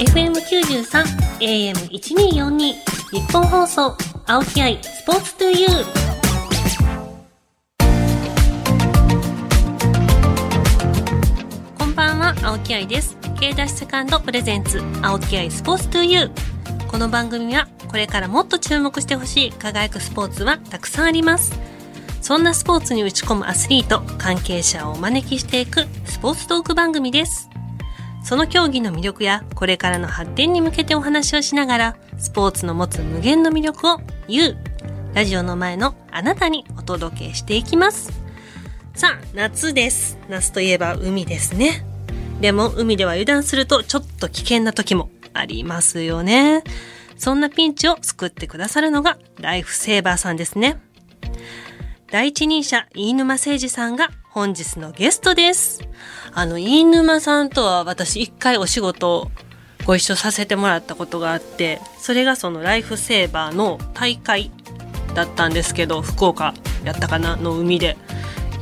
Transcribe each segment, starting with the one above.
FM93 AM1242 日本放送青木愛スポーツトゥユー。こんばんは青木愛です。K ダッシュセカンドプレゼンツ青木愛スポーツトゥユー。この番組はこれからもっと注目してほしい輝くスポーツはたくさんあります。そんなスポーツに打ち込むアスリート関係者をお招きしていくスポーツトーク番組です。その競技の魅力やこれからの発展に向けてお話をしながら、スポーツの持つ無限の魅力を言う。ラジオの前のあなたにお届けしていきます。さあ、夏です。夏といえば海ですね。でも海では油断するとちょっと危険な時もありますよね。そんなピンチを救ってくださるのがライフセーバーさんですね。第一人者飯沼誠二さんが本日のゲストです。あの、飯沼さんとは私一回お仕事ご一緒させてもらったことがあって、それがそのライフセーバーの大会だったんですけど、福岡やったかなの海で。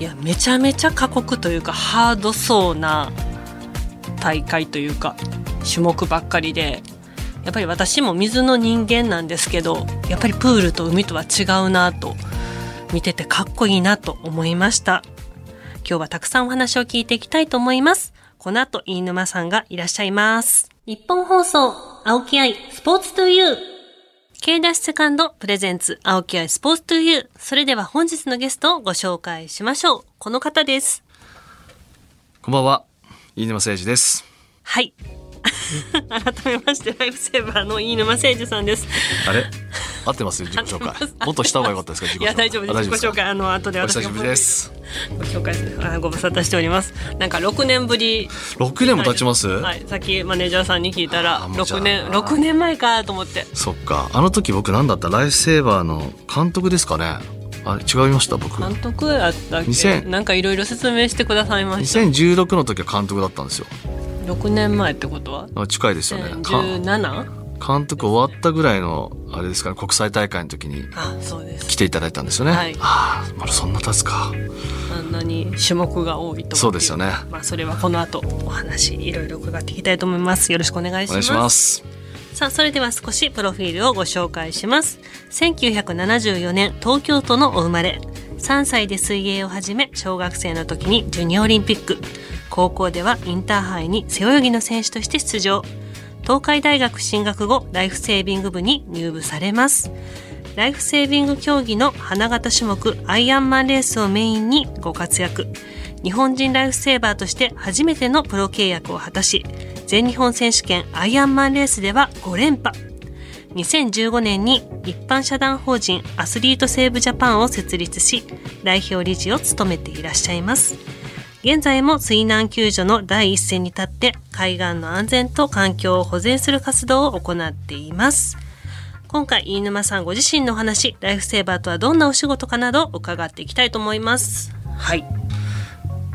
いや、めちゃめちゃ過酷というかハードそうな大会というか、種目ばっかりで、やっぱり私も水の人間なんですけど、やっぱりプールと海とは違うなと、見ててかっこいいなと思いました。今日はたくさんお話を聞いていきたいと思います。この後、飯沼さんがいらっしゃいます。日本放送、青木愛、スポーツトゥユー。K ダッシュセカンドプレゼンツ、青木愛スポーツトゥユー。それでは本日のゲストをご紹介しましょう。この方です。こんばんは、飯沼誠二です。はい。改めまして、ライフセーバーの飯沼誠二さんです。あれ？合ってます自己紹介。もっとした方が良かったですかいや大丈夫です。自己紹介あの後で私お久しぶりです。ご紹介あご無沙汰しております。なんか六年ぶり。六年も経ちます？はいさっきマネージャーさんに聞いたら六年六年前かと思って。そっか。あの時僕何だった？ライフセーバーの監督ですかね？あ違いました僕。監督やったっけ？なんかいろいろ説明してくださいました。2016の時は監督だったんですよ。6年前ってことは？近いですよね。17? 監督終わったぐらいのあれですかね国際大会の時に来ていただいたんですよね。はい、ああまだそんな経つか。あんなに種目が多いとそうですよね。まあそれはこの後お話いろいろ伺っていきたいと思います。よろしくお願いします。ますさあそれでは少しプロフィールをご紹介します。1974年東京都のお生まれ。3歳で水泳を始め小学生の時にジュニアオリンピック高校ではインターハイに背泳ぎの選手として出場東海大学進学後ライフセービング部に入部されます。ライフセービング競技の花形種目アイアンマンレースをメインにご活躍。日本人ライフセーバーとして初めてのプロ契約を果たし全日本選手権アイアンマンレースでは5連覇。2015年に一般社団法人アスリートセーブジャパンを設立し代表理事を務めていらっしゃいます。現在も水難救助の第一線に立って海岸の安全と環境を保全する活動を行っています。今回、飯沼さんご自身の話、ライフセーバーとはどんなお仕事かなど伺っていきたいと思います。はい。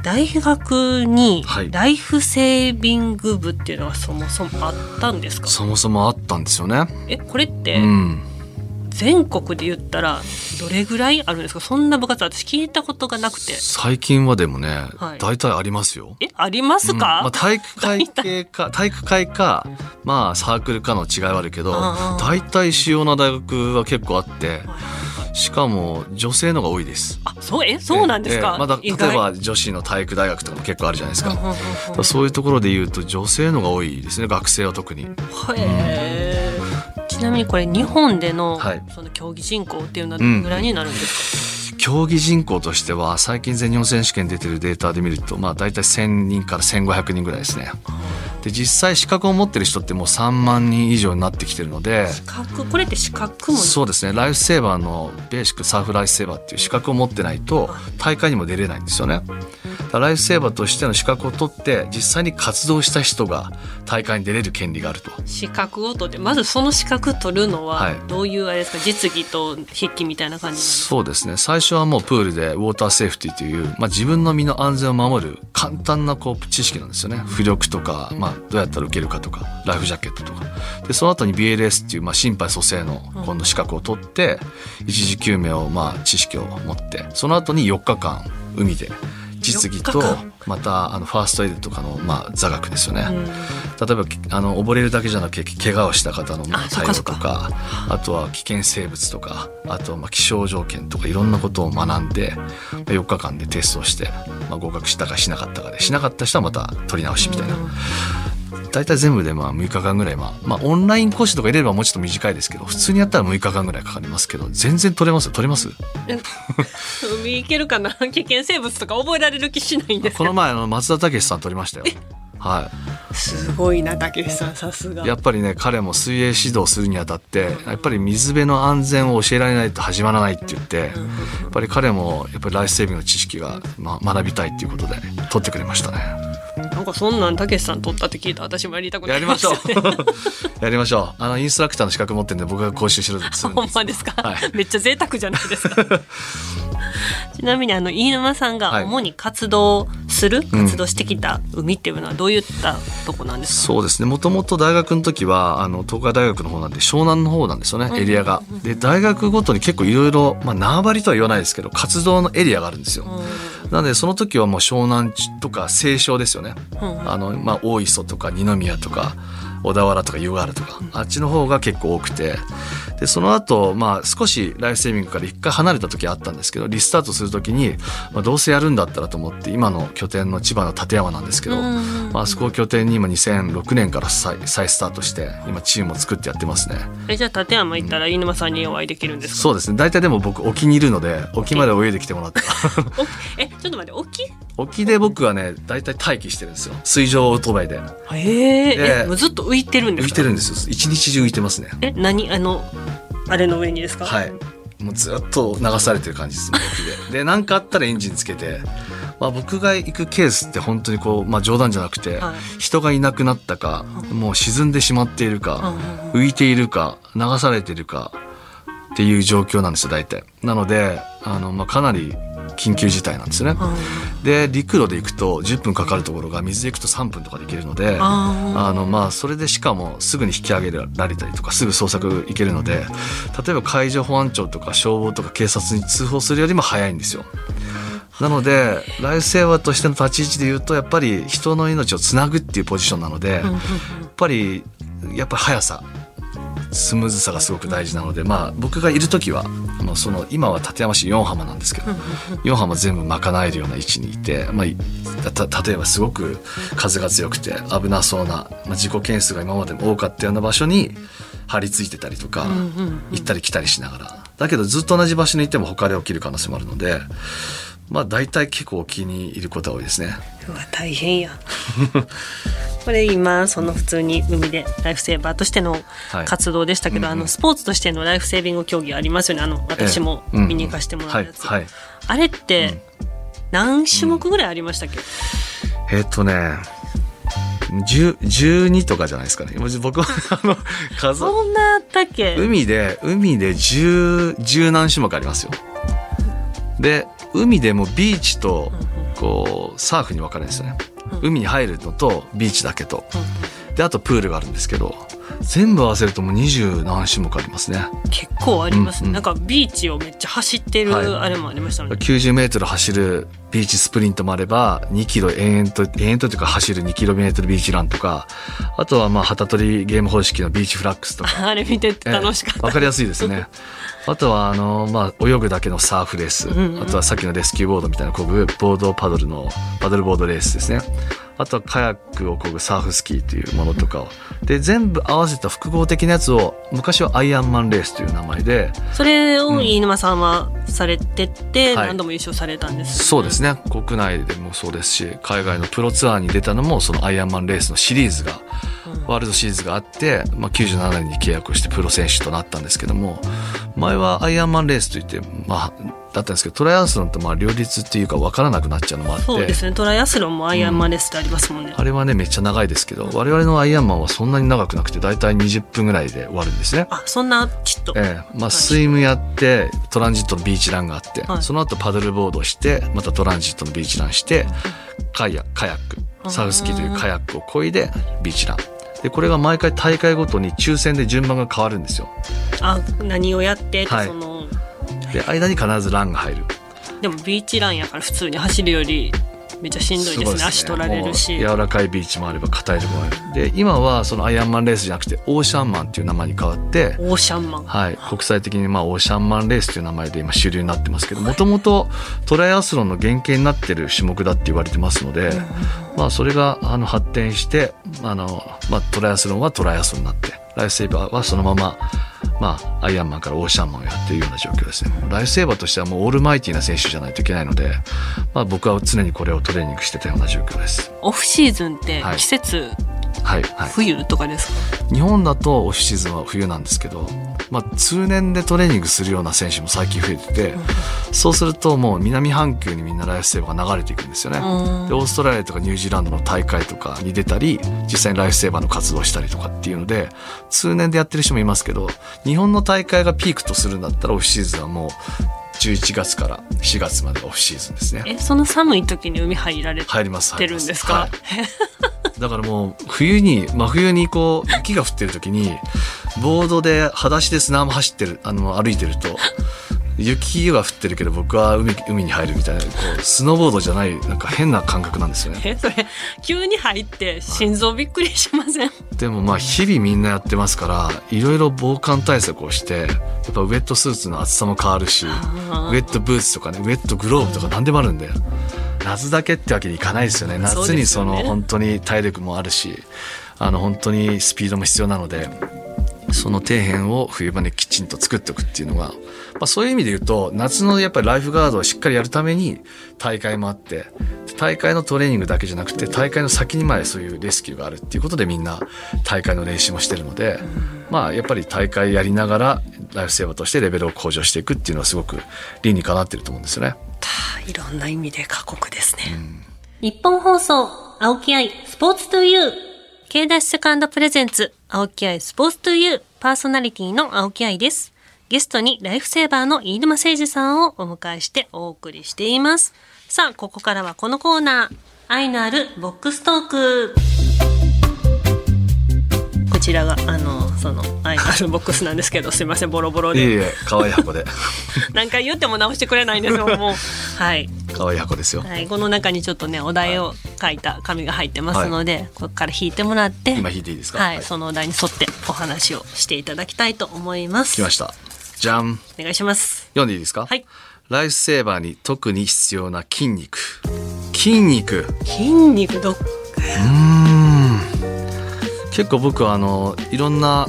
大学にライフセービング部っていうのはそもそもあったんですか、そもそもあったんですよね。え、これって、うん全国で言ったらどれぐらいあるんですか？そんな部活私聞いたことがなくて最近はでもね、はい、大体ありますよえありますか、うん、まあ、体育会系か体育会かまあサークルかの違いはあるけど大体主要な大学は結構あって、しかも女性のが多いです。あ、そうえ、そうなんですか？まだ例えば女子の体育大学とかも結構あるじゃないですか。そういうところで言うと女性のが多いですね。学生は特に。へえ。ちなみにこれ日本での、はい、その競技人口っていうのはどのぐらいになるんですか、うん、競技人口としては最近全日本選手権出てるデータで見るとまあ大体1,000人から1,500人ぐらいですね。で実際資格を持ってる人ってもう3万人以上になってきてるので資格？これって資格も？そうですね。ライフセーバーのベーシックサーフライフセーバーっていう資格を持ってないと大会にも出れないんですよね。ライフセーバーとしての資格を取って実際に活動した人が大会に出れる権利があると。資格を取ってまずその資格取るのはどういうあれですか、はい、実技と筆記みたいな感じそうですね。最初はもうプールでウォーターセーフティーという、まあ、自分の身の安全を守る簡単なこう知識なんですよね。浮力とか、まあ、どうやったら受けるかとかライフジャケットとか。でその後に BLS っていう、まあ、心肺蘇生の今度資格を取って、一時救命をまあ知識を持ってその後に4日間海で実技とまたあのファーストエイドとかの、まあ、座学ですよね、例えばあの溺れるだけじゃなくて怪我をした方のまあ対応とかあとは危険生物とかあとはまあ気象条件とかいろんなことを学んでまあ4日間でテストをして、まあ、合格したかしなかったかでしなかった人はまた取り直しみたいな。大体全部でまあ6日間ぐらい、まあ、まあオンライン講師とか入れればもうちょっと短いですけど普通にやったら6日間ぐらいかかりますけど全然取れますよ。取れます？海行けるかな？危険生物とか覚えられる気しないんですこの前あの松田武さん取りましたよ。はすごいな武さん。さすが。い、やっぱりね彼も水泳指導するにあたってやっぱり水辺の安全を教えられないと始まらないって言ってやっぱり彼もやっぱりライフセービングの知識が、まあ、学びたいっていうことで取ってくれましたねなんかそんなん武さん取ったって聞いた。ら私もやりたくなりやりましょう。やりましょう。あのインストラクターの資格持ってるんで僕が講習しろとするんほんまですか、はい。めっちゃ贅沢じゃないですか。ちなみにあの飯沼さんがはい。主に活動する、活動してきた海っていうのはどういったとこなんですか、そうですね。もともと大学の時はあの東海大学の方なんで湘南の方なんですよねエリアが。で大学ごとに結構いろいろまあ縄張りとは言わないですけど活動のエリアがあるんですよ。なのでその時はもう湘南とか西湘ですよね。あのまあ大磯とか二宮とか小田原とか湯河原とかあっちの方が結構多くて。でその後まあ少しライフセービングから一回離れた時あったんですけどリスタートする時に、まあ、どうせやるんだったらと思って今の拠点の千葉の館山なんですけど、まああそこを拠点に今2006年から再再スタートして今チームを作ってやってますね。えじゃあ立山行ったら飯沼さんにお会いできるんですか、そうですね。大体でも僕沖にいるので沖まで泳いできてもらった。ら おえちょっと待って沖沖で僕はね大体待機してるんですよ。水上オートバイで。ええもうずっと浮いてるんですか？浮いてるんですよ。一日中浮いてますね。え何？あのあれの上にですか？はい。もうずっと流されてる感じですね沖で。で何かあったらエンジンつけて、まあ、僕が行くケースって本当にこう、まあ、冗談じゃなくて、はい。人がいなくなったかもう沈んでしまっているか、浮いているか流されているかっていう状況なんですよ大体。なのであの、まあ、かなり緊急事態なんですね、で陸路で行くと10分かかるところが水で行くと3分とかで行けるのでああのまあそれでしかもすぐに引き上げられたりとかすぐ捜索行けるので例えば海上保安庁とか消防とか警察に通報するよりも早いんですよ。なのでライフセーバーとしての立ち位置で言うとやっぱり人の命をつなぐっていうポジションなのでやっぱりやっぱり速さスムーズさがすごく大事なのでまあ僕がいる時はもうその今は館山市4浜なんですけど4浜全部賄えるような位置にいて、まあ、た例えばすごく風が強くて危なそうな、まあ、事故件数が今までも多かったような場所に張り付いてたりとか行ったり来たりしながら。だけどずっと同じ場所にいても他で起きる可能性もあるのでまあ大体結構沖にいることが多いですね。うわ大変や これ今その普通に海でライフセーバーとしてのはい。活動でしたけど、あのスポーツとしてのライフセービング競技ありますよね。あの私も見に行かせてもらうやつ、はい。はい。あれって何種目ぐらいありましたっけ、えっとね10 12とかじゃないですかね。僕は あの数。そんなあったっけ？海で海で十十何種目ありますよで海でもビーチとこうサーフに分かれるんですよね。海に入るのとビーチだけと。であとプールがあるんですけど全部合わせるともう二十何種目ありますね。結構ありますね、うんうん。なんかビーチをめっちゃ走ってるはい。あれもありましたね、90メートル走るビーチスプリントもあれば2キロ延々と延々とというか走る2キロメートルビーチランとかあとはまあ旗取りゲーム方式のビーチフラッグスとか。あれ見てて楽しかった、わかりやすいですね。あとは、あの、まあ、泳ぐだけのサーフレース。あとはさっきのレスキューボードみたいなこぐ、ボードパドルの、パドルボードレースですね。あとはカヤックをこぐサーフスキーというものとかを。で、全部合わせた複合的なやつを、昔はアイアンマンレースという名前で、それを飯沼さんはされてて、はい。何度も優勝されたんですよね、そうですね。国内でもそうですし、海外のプロツアーに出たのも、そのアイアンマンレースのシリーズが、ワールドシリーズがあって、まあ、97年に契約をしてプロ選手となったんですけども、前はアイアンマンレースといって、まあ、だったんですけど、トライアスロンとまあ両立っていうか分からなくなっちゃうのもあって、そうですねトライアスロンもアイアンマンレースってありますもんね、あれはね、めっちゃ長いですけど、我々のアイアンマンはそんなに長くなくて、だいたい20分ぐらいで終わるんですね。あそんなちっと、ええ、まあ、スイムやって、トランジットのビーチランがあって、はい。その後パドルボードして、またトランジットのビーチランして、カヤカヤック、サウスキーというカヤックを漕いで、ビーチラン。で、これが毎回大会ごとに抽選で順番が変わるんですよ。あ何をやってって、はい。そので、間に必ずランが入る。でもビーチランやから普通に走るよりめっちゃしんどいですね。ご足取られるし。柔らかいビーチもあれば硬いところもある。で今はそのアイアンマンレースじゃなくてオーシャンマンっていう名前に変わってオーシャンマン。はい、国際的にまあオーシャンマンレースという名前で今主流になってますけどもともとトライアスロンの原型になってる種目だって言われてますので、まあ、それがあの発展してあの、まあ、トライアスロンはトライアスロンになってライフセーバーはそのまま、まあ、アイアンマンからオーシャンマンをやっているような状況ですね。ライフセーバーとしてはもうオールマイティな選手じゃないといけないので、まあ、僕は常にこれをトレーニングしてたような状況です。オフシーズンってはい。季節、はい、はい。冬とかですか？日本だとオフシーズンは冬なんですけど、まあ、通年でトレーニングするような選手も最近増えてて、そうするともう南半球にみんなライフセーバーが流れていくんですよね。うんでオーストラリアとかニュージーランドの大会とかに出たり実際にライフセーバーの活動をしたりとかっていうので通年でやってる人もいますけど日本の大会がピークとするんだったらオフシーズンはもう11月から4月までがオフシーズンですね。えその寒い時に海入られて入ります入りまするんです。か、はい。だからもう冬に真冬にこう雪が降ってる時にボードで裸足で砂浜走ってるあの歩いてると雪が降ってるけど僕は海海に入るみたいなこうスノーボードじゃないなんか変な感覚なんですよね。えそれ急に入って心臓びっくりしません、でもまあ日々みんなやってますからいろいろ防寒対策をしてやっぱウェットスーツの厚さも変わるしウあー。ェットブーツとかねウェットグローブとか何でもあるんで夏だけってわけにいかないですよね。夏にその本当に体力もあるしあの本当にスピードも必要なのでその底辺を冬場にきちんと作っておくっていうのが、まあ、そういう意味で言うと夏のやっぱりライフガードをしっかりやるために大会もあって大会のトレーニングだけじゃなくて大会の先にまでそういうレスキューがあるっていうことでみんな大会の練習もしてるので、まあやっぱり大会やりながらライフセーバーとしてレベルを向上していくっていうのはすごく理にかなってると思うんですよね。いろんな意味で過酷ですね、日本放送、青木愛、スポーツトゥユー。K ダッシュセカンドプレゼンツ、青木愛スポーツトゥユー、パーソナリティの青木愛です。ゲストにライフセーバーの飯沼誠二さんをお迎えしてお送りしています。さあ、ここからはこのコーナー、愛のあるボックストーク。こちらが、あの、その、愛のあるボックスなんですけど、すいません、ボロボロで。いえいえ、可愛い箱で。何回言っても直してくれないんですよ、もう。はい。可愛い箱ですよ。はい、この中にちょっとね、お題を書いた紙が入ってますので、ここから引いてもらって、今引いていいですか？はい、そのお題に沿ってお話をしていただきたいと思います。来ました。じゃん。お願いします。読んでいいですか？はい。ライフセーバーに特に必要な筋肉。筋肉。筋肉どっうーん。結構僕はあの、いろんな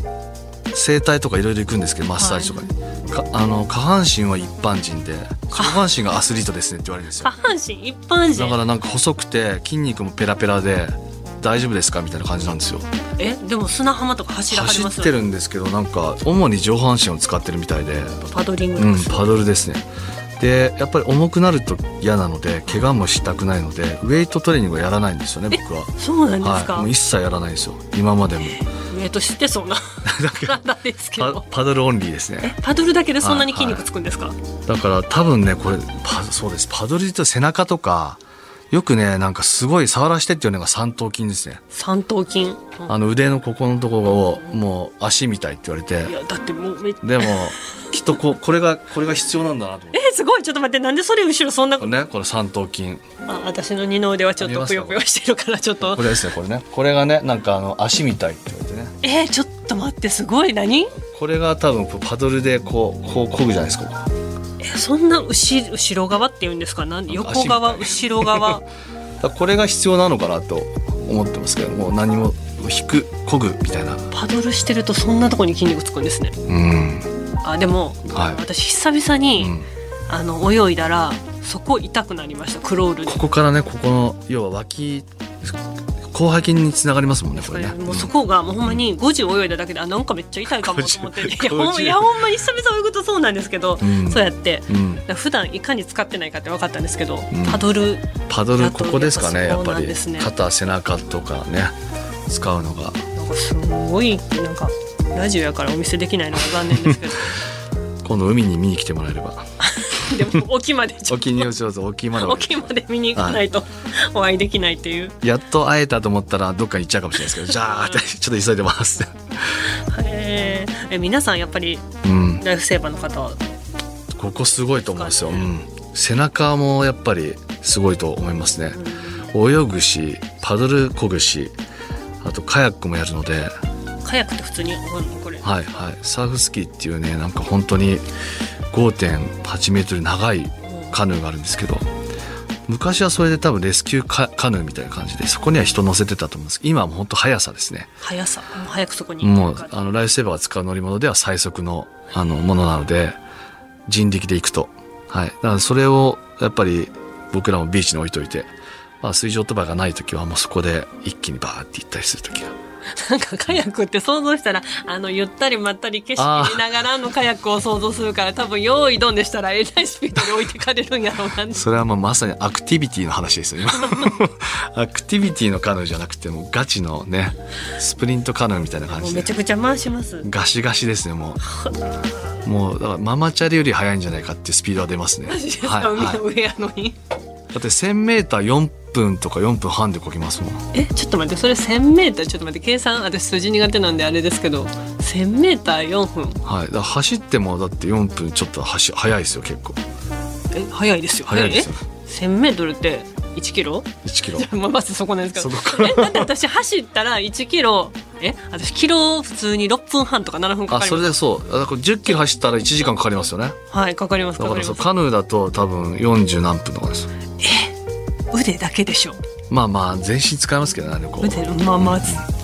整体とかいろいろ行くんですけど、マッサージとかに。かあの下半身は一般人で上半身がアスリートですねって言われるんですよ。下半身一般人？だからなんか細くて筋肉もペラペラで大丈夫ですかみたいな感じなんですよ。えでも砂浜とか走ら走ってるんですけどなんか主に上半身を使ってるみたいで。パドリングうんパドルですねでやっぱり重くなると嫌なので怪我もしたくないのでウェイトトレーニングをやらないんですよね僕は。そうなんですか、はい、もう一切やらないんですよ今までも。ウエイトしてそうな 体ですけパど。パドルオンリーですね。パドルだけでそんなに筋肉つくんですか、だから多分ねこれパそうです。パドルで背中とかよくねなんかすごい触らしてっていうのが三頭筋ですね。三頭筋、うんあの腕のここのところをもう足みたいって言われて。いやだってもうめっでもきっとここれがこれが必要なんだなと思って。えすごい。ちょっと待ってなんでそれ後ろそんなこれねこの三頭筋。あ私の二の腕はちょっとぷよぷよしてるからちょっと。これですねこれね。これがねなんかあの足みたいって言われてね。えー、ちょっと待ってすごい。何？これが多分パドルでこうこう漕ぐじゃないですかえそんな後後ろ側って言うんですか？なん横側後ろ側？これが必要なのかなと思ってますけどもう何も引く漕ぐみたいな。パドルしてるとそんなとこに筋肉つくんですね。うん。あでも、はい。私久々に、うん。あの泳いだらそこ痛くなりました。クロールに。ここからねここの要は脇広背筋につながりますもんねこれね。もうそこがもうほんまに5時泳いだだけであなんかめっちゃ痛いかもと思って。い50やほんいやほんまに久々泳ぐとそうなんですけど、うん。そうやってうん。普段いかに使ってないかって分かったんですけど、ん。パドルパドルここですかねやっぱり肩背中とかね使うのがなんかすごいなんかラジオやからお見せできないのが。残念ですけど今度海に見に来てもらえれば でも沖まで沖に上手沖までと沖まで見に行かないとお会いできないっていう。やっと会えたと思ったらどっかに行っちゃうかもしれないですけどじゃあちょっと急いでます。え皆さんやっぱりうん。ライフセーバーの方は？ここすごいと思うんですよ、うん、背中もやっぱりすごいと思いますね。泳ぐしパドルこぐしあとカヤックもやるので。カヤックって普通にはいはい。サーフスキーっていうねなんか本当に5.8メートル長いカヌーがあるんですけど昔はそれで多分レスキューカカヌーみたいな感じでそこには人乗せてたと思うんです。けど今はもう本当速さですね。速さ。もう早くそこに。もうあのライフセーバーが使う乗り物では最速のあのものなので人力で行くと。はい。だからそれをやっぱり僕らもビーチに置いといて、まあ、水上飛ばがない時はもうそこで一気にバーって行ったりする時がなんかカヤックって想像したらあのゆったりまったり景色見ながらのカヤックを想像するから多分用意どんでしたらえらいスピードで置いてかれるんやろうなそれはもうまさにアクティビティの話ですよ今。アクティビティのカヌーじゃなくてもうガチのねスプリントカヌーみたいな感じで。もうめちゃくちゃ回します。ガシガシですねもう。もうだからママチャリより速いんじゃないかっていうスピードは出ますね。はい、だって 1000m4 分とか4分半でこぎますもん。えちょっと待ってそれ 1000m ちょっと待って計算私数字苦手なんであれですけど 1000m4 分。はい。だ走ってもだって4分ちょっと走速いですよ結構。え早いですよ。速いですよ。え 1000m って1キロ？1キロ。まずそこなんですけど。えだって私走ったら1キロえ私キロ普通に6分半とか7分かあそれかります。でそう。だから10キロ走ったら1時間かかりますよね。はいかかりますだかからります。かそうカヌーだと多分40何分とかです腕だけでしょ。まあまあ全身使いますけどねこう腕まあまあ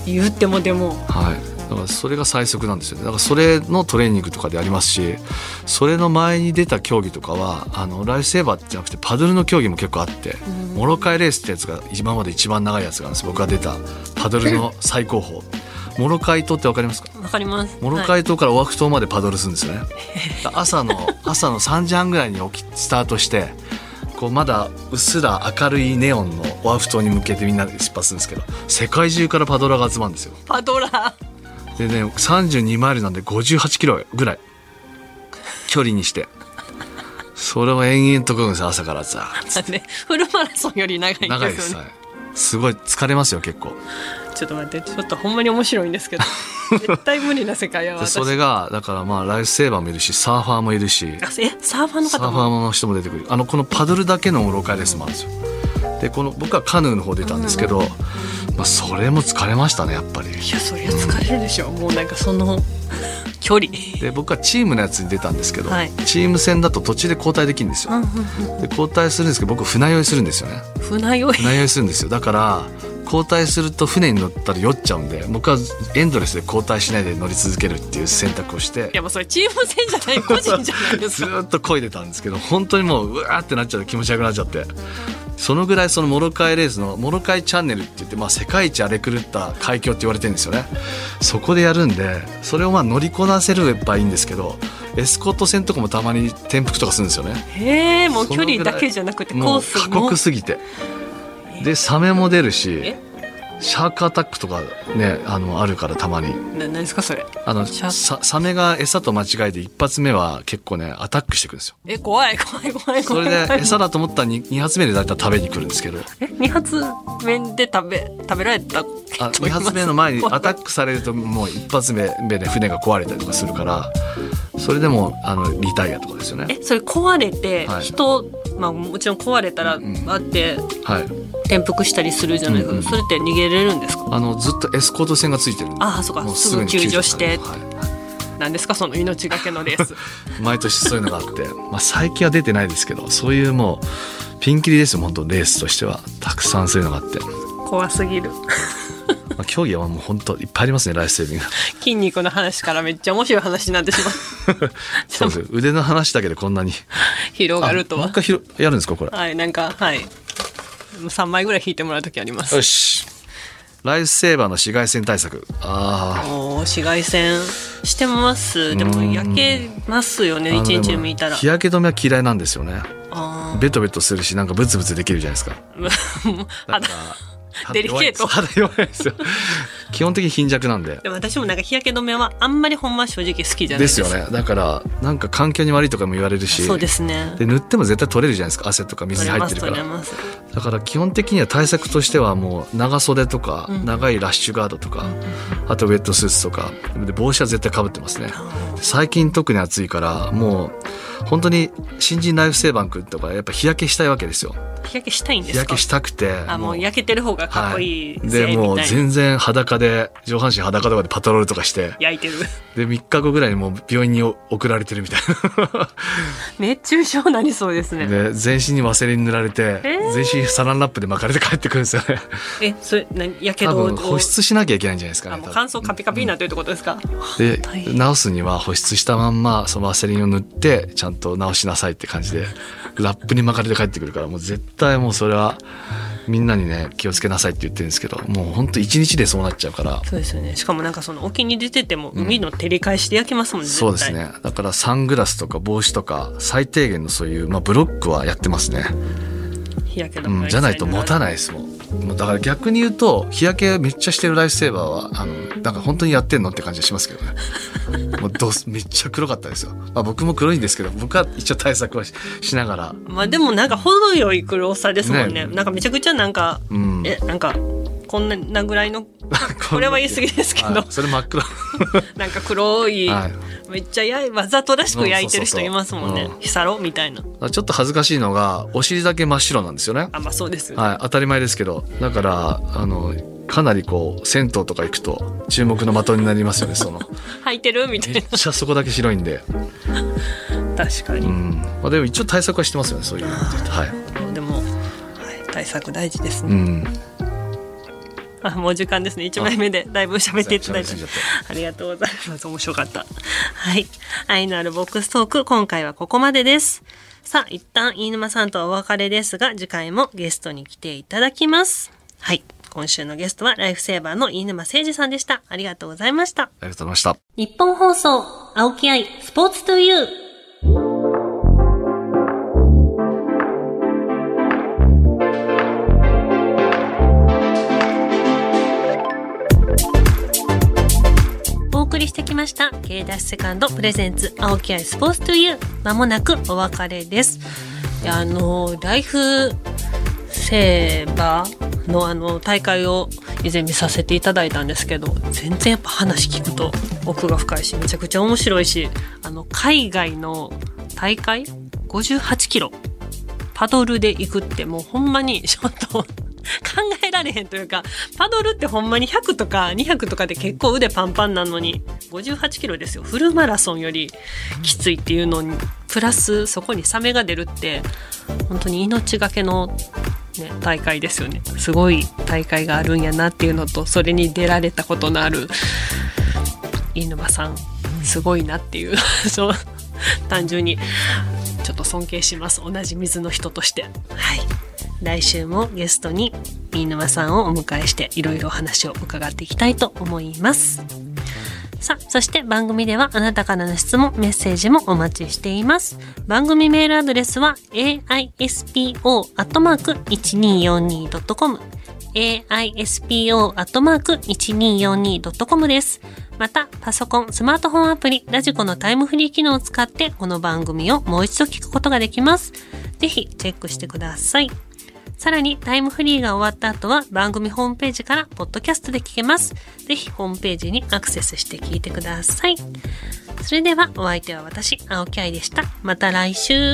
言ってもでも。はい。だからそれが最速なんですよね。だからそれのトレーニングとかでありますしそれの前に出た競技とかはあのライフセーバーじゃなくてパドルの競技も結構あってモロカイレースってやつが今まで一番長いやつがあるんです僕が出たパドルの最高峰。モロカイ島ってわかりますか？わかります。モロカイ島からオアフ島までパドルするんですよね、朝の朝の3時半ぐらいに起きスタートしてこうまだうっすら明るいネオンのオアフ島に向けてみんなで出発するんですけど世界中からパドラーが集まるんですよ。パドラ。ーでね32マイルなんで58キロぐらい。距離にして。それを延々とこぐんですよ朝からさ。なんでフルマラソンより長いんですよね。長いです、はい、すごい疲れますよ結構。ちょっと待ってちょっとほんまに面白いんですけど 絶対無理な世界やわ私。でそれがだからまあライフセーバーもいるしサーファーもいるし。あえサーファーのサーファーの人も出てくる。あのこのパドルだけのモロカイレースもあるんですよでこの僕はカヌーの方出たんですけど、まあ、それも疲れましたねやっぱり。いやそりゃ疲れるでしょ。もうなんかその距離。で僕はチームのやつに出たんですけど、はい。チーム戦だと途中で交代できるんですよ、で交代するんですけど僕船酔いするんですよね。船酔い。船酔いするんですよ。だから交代すると船に乗ったら酔っちゃうんで僕はエンドレスで交代しないで乗り続けるっていう選択をしていやもうそれチーム戦じゃない個人じゃない。ですずかーっと漕いでたんですけど本当にもううわーってなっちゃって気持ち悪くなっちゃって。そのぐらいそのモロカイレースのモロカイチャンネルって言って、まあ、世界一荒れ狂った海峡って言われてるんですよね。そこでやるんでそれをまあ乗りこなせればいいんですけどエスコート船とかもたまに転覆とかするんですよね。へえもう距離だけじゃなくてコースも。酷すぎてでサメも出るしえ？シャークアタックとかねあのあるからたまに。な何ですかそれ？あのサメが餌と間違えて一発目は結構ねアタックしてくるんですよ。え怖い怖い怖いそ怖い。れで餌だと思ったら 2, 発目でだいたい食べに来るんですけど。え二発目で食べ食べられたあ2発目の前にアタックされるともう一発目で船が壊れたりとかするからそれでもあのリタイアとかですよね。えそれ壊れてはい。人、まあもちろん壊れたらん。あってはい転覆したりするじゃないですか、うんうん。それって逃げれるんですか？あのずっとエスコート船がついてるああそうか。すぐ救助してはい。何ですか？その命がけのレース。毎年そういうのがあって、まあ、最近は出てないですけどそういうもうピンキリですよ本当レースとしては。たくさんそういうのがあって、ま怖すぎる。あ、競技はもう本当いっぱいありますねライフセービング筋肉の話からめっちゃ面白い話になってしまう。そうです腕の話だけでこんなに。広がるとは。あもう一回やるんですかこれ。はいなんかはい3枚ぐらい引いてもらう時あります。よし。ライフセーバーの紫外線対策。ああ紫外線してます。でも焼けますよね一日でも見たら。日焼け止めは嫌いなんですよね。あベトベトするしなんかブツブツできるじゃないですか。肌 デリケート。肌弱いですよ基本的に貧弱なんで。でも私もなんか日焼け止めはあんまりほんま正直好きじゃないでですすよね。だからなんか環境に悪いとかも言われるし。そうですね。で塗っても絶対取れるじゃないですか。汗とか水に入ってるから。取れますだから基本的には対策としてはもう長袖とかうん。長いラッシュガードとか、あとウェットスーツとか。で帽子は絶対かぶってますね。最近特に暑いからもう本当に新人ライフセーバー君とかやっぱ日焼けしたいわけですよ。日焼けしたいんですか？日焼けしたくてあ、もう。焼けてる方がかっこいいはい、ぜ、でもう。全然裸で上半身裸とかでパトロールとかして。焼いてる。で3日後ぐらいにもう病院に送られてるみたい熱中症なりそうですなね。で全身にワセリン塗られて、えー。全身サランラップで巻かれて帰ってくるんですよね。え、それ、なやけ多ど保湿しなきゃいけないんじゃないですかあ、ね乾燥カピカピになってるってことですか、で大変。治すには保湿したまんまそのワセリンを塗ってちゃんと治しなさいって感じでラップに巻かれて帰ってくるからもう絶対もうそれはみんなにね気をつけなさいって言ってるんですけどもうほんと一日でそうなっちゃうからそうですよね。しかもなんかその沖に出てても海の照り返しで焼けますもんね。そうです。ねだからサングラスとか帽子とか最低限のそういう、まあ、ブロックはやってますね、日焼け止うん、めがじゃないと持たないですもんだから逆に言うと日焼けめっちゃしてるライフセーバーはあのなんか本当にやってんのって感じがしますけどね。もうどうすめっちゃ黒かったですよ、まあ、僕も黒いんですけど僕は一応対策はししながら。まあでもなんか程よい黒さですもんね。ね。なんかめちゃくちゃなんか、うん。え、なんか、こんなぐらいの、これは言い過ぎですけど。はい、それ真っ黒。なんか黒い、はいめっちゃやいわざとらしく焼いてる人いますもんね。ヒサロみたいな。ちょっと恥ずかしいのがお尻だけ真っ白なんですよね。あ、まあそうです。はい当たり前ですけど。だからあのかなりこう銭湯とか行くと注目の的になりますよねその。履いてるみたいめっちゃそこだけ白いんで。な。確かに。うん。まあ、でも一応対策はしてますよねそういうのはい。でも、はい、対策大事ですね。うんあ、もう時間ですね。1枚目でだいぶ喋っていただいて。ありがとうございます。面白かった。はい。愛のあるボックストーク、今回はここまでです。さあ、一旦飯沼さんとはお別れですが、次回もゲストに来ていただきます。はい。今週のゲストはライフセーバーの飯沼誠二さんでした。ありがとうございました。ありがとうございました日本放送、青木愛、スポーツトゥユー。してきました、K ダッシュセカンドプレゼンツ、青木愛スポーツトゥユー。まもなくお別れです。いやあの、ライフセーバーのあの大会を以前見させていただいたんですけど全然やっぱ話聞くと奥が深いしめちゃくちゃ面白いしあの海外の大会？58キロパドルで行くってもうほんまにちょっと 考えられへんというかパドルってほんまに100とか200とかで結構腕パンパンなのに58キロですよ。フルマラソンよりきついっていうのにプラスそこにサメが出るって本当に命がけの、ね、大会ですよね。すごい大会があるんやなっていうのとそれに出られたことのある飯沼さんすごいなっていう。そう単純にちょっと尊敬します。同じ水の人として。はい。来週もゲストに飯沼さんをお迎えしていろいろお話を伺っていきたいと思いますさあ、そして番組ではあなたからの質問、メッセージもお待ちしています。番組メールアドレスは aispo.1242.com aispo.1242.com です。また、パソコン、スマートフォンアプリ、ラジコのタイムフリー機能を使って、この番組をもう一度聞くことができます。ぜひ、チェックしてください。さらにタイムフリーが終わった後は番組ホームページからポッドキャストで聞けます。ぜひホームページにアクセスして聞いてください。それではお相手は私、青木愛でした。また来週。